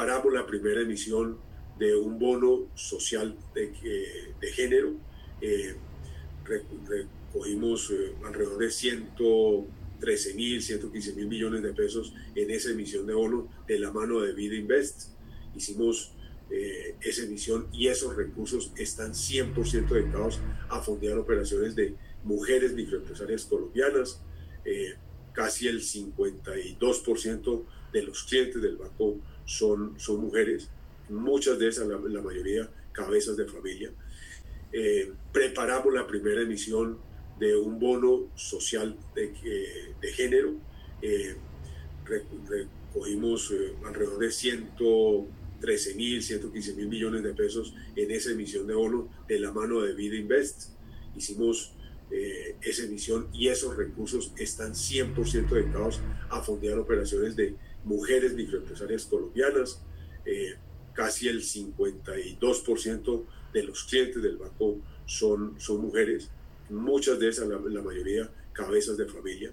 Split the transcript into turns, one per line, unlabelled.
preparamos la primera emisión de un bono social de, de género. Eh, recogimos eh, alrededor de 113 mil, 115 mil millones de pesos en esa emisión de bono de la mano de Vida Invest. Hicimos eh, esa emisión y esos recursos están 100% dedicados a fondear operaciones de mujeres microempresarias colombianas. casi el 52% de los clientes del banco son, son mujeres, muchas de esas, la, mayoría, cabezas de familia. Eh, preparamos la primera emisión de un bono social de, de género. Eh, recogimos eh, alrededor de 113 mil, 115 mil millones de pesos en esa emisión de bono de la mano de Vida Invest. Hicimos esa emisión y esos recursos están 100% dedicados a fondear operaciones de mujeres microempresarias colombianas. Eh, casi el 52% de los clientes del banco son, son mujeres, muchas de esas, la, mayoría, cabezas de familia.